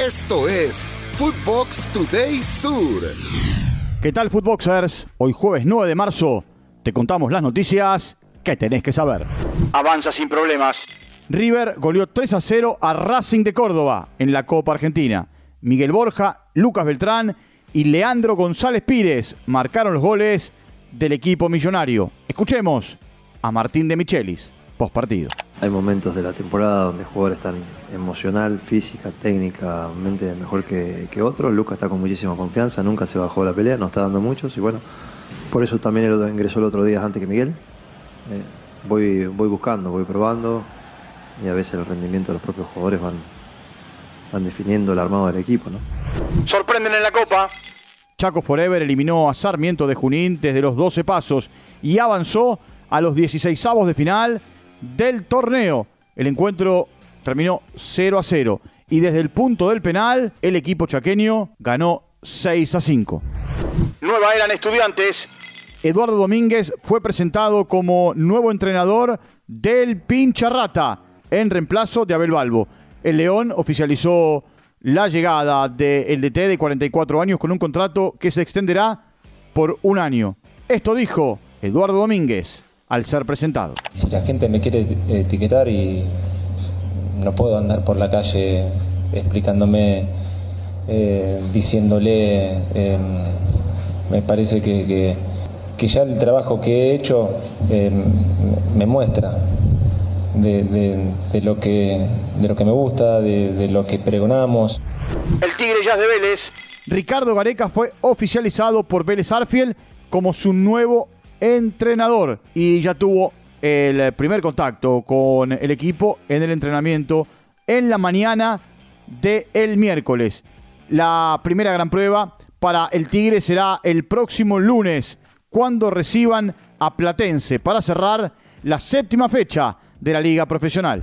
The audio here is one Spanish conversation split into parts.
Esto es Footbox Today Sur. ¿Qué tal, Footboxers? Hoy jueves 9 de marzo te contamos las noticias que tenés que saber. Avanza sin problemas. River goleó 3 a 0 a Racing de Córdoba en la Copa Argentina. Miguel Borja, Lucas Beltrán y Leandro González Pírez marcaron los goles del equipo millonario. Escuchemos a Martín de Michelis, post partido. Hay momentos de la temporada donde jugadores están emocional, física, técnicamente mejor que, que otros. Lucas está con muchísima confianza, nunca se bajó la pelea, nos está dando muchos y bueno, por eso también él ingresó el otro día antes que Miguel. Eh, voy, voy buscando, voy probando y a veces el rendimiento de los propios jugadores van, van definiendo el armado del equipo. ¿no? Sorprenden en la Copa. Chaco Forever eliminó a Sarmiento de Junín desde los 12 pasos y avanzó a los 16 avos de final del torneo. El encuentro terminó 0 a 0 y desde el punto del penal el equipo chaqueño ganó 6 a 5. Nueva eran estudiantes. Eduardo Domínguez fue presentado como nuevo entrenador del Pincharrata en reemplazo de Abel Balbo. El León oficializó la llegada del DT de 44 años con un contrato que se extenderá por un año. Esto dijo Eduardo Domínguez al ser presentado. Si la gente me quiere etiquetar y no puedo andar por la calle explicándome, eh, diciéndole, eh, me parece que, que, que, ya el trabajo que he hecho eh, me muestra de, de, de, lo que, de lo que me gusta, de, de lo que pregonamos. El Tigre Jazz de Vélez. Ricardo Gareca fue oficializado por Vélez Arfiel como su nuevo entrenador y ya tuvo el primer contacto con el equipo en el entrenamiento en la mañana del el miércoles. La primera gran prueba para el Tigre será el próximo lunes cuando reciban a Platense para cerrar la séptima fecha de la liga profesional.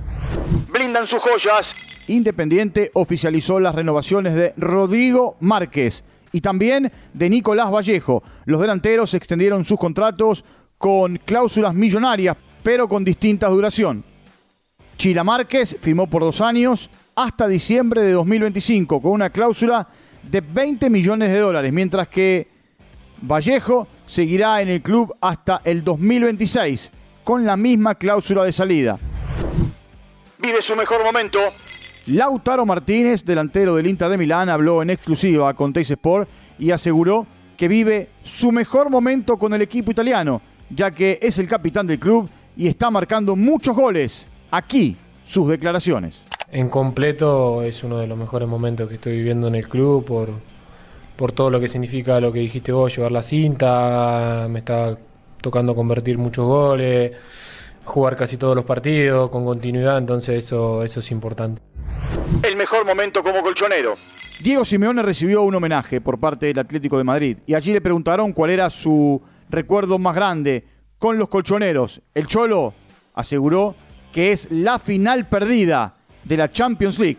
Blindan sus joyas. Independiente oficializó las renovaciones de Rodrigo Márquez y también de Nicolás Vallejo. Los delanteros extendieron sus contratos con cláusulas millonarias, pero con distinta duración. Chila Márquez firmó por dos años hasta diciembre de 2025 con una cláusula de 20 millones de dólares, mientras que Vallejo seguirá en el club hasta el 2026 con la misma cláusula de salida. Vive su mejor momento. Lautaro Martínez, delantero del Inter de Milán, habló en exclusiva con Teis Sport y aseguró que vive su mejor momento con el equipo italiano, ya que es el capitán del club y está marcando muchos goles. Aquí sus declaraciones. En completo es uno de los mejores momentos que estoy viviendo en el club por, por todo lo que significa lo que dijiste vos, llevar la cinta, me está tocando convertir muchos goles, jugar casi todos los partidos con continuidad, entonces eso, eso es importante. El mejor momento como colchonero. Diego Simeone recibió un homenaje por parte del Atlético de Madrid y allí le preguntaron cuál era su recuerdo más grande con los colchoneros. El Cholo aseguró que es la final perdida de la Champions League.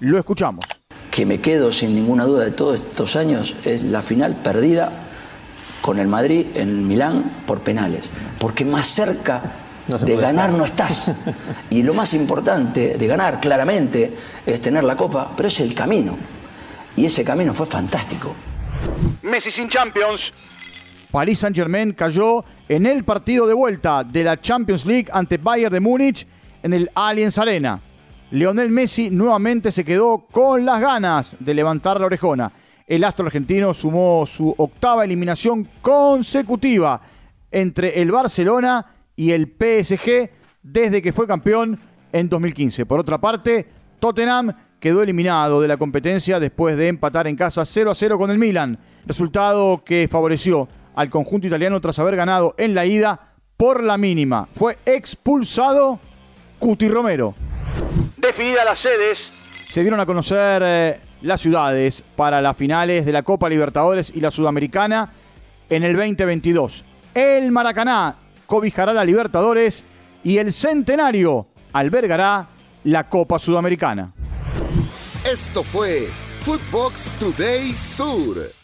Lo escuchamos. Que me quedo sin ninguna duda de todos estos años es la final perdida con el Madrid en Milán por penales, porque más cerca no de ganar estar. no estás. Y lo más importante de ganar, claramente, es tener la copa, pero es el camino. Y ese camino fue fantástico. Messi sin Champions. Paris Saint-Germain cayó en el partido de vuelta de la Champions League ante Bayern de Múnich en el Allianz Arena. Lionel Messi nuevamente se quedó con las ganas de levantar la orejona. El astro argentino sumó su octava eliminación consecutiva entre el Barcelona y el PSG desde que fue campeón en 2015. Por otra parte, Tottenham quedó eliminado de la competencia después de empatar en casa 0 a 0 con el Milan, resultado que favoreció al conjunto italiano tras haber ganado en la ida por la mínima. Fue expulsado Cuti Romero. Definidas las sedes. Se dieron a conocer eh, las ciudades para las finales de la Copa Libertadores y la Sudamericana en el 2022. El Maracaná cobijará la Libertadores y el Centenario albergará la Copa Sudamericana. Esto fue Footbox Today Sur.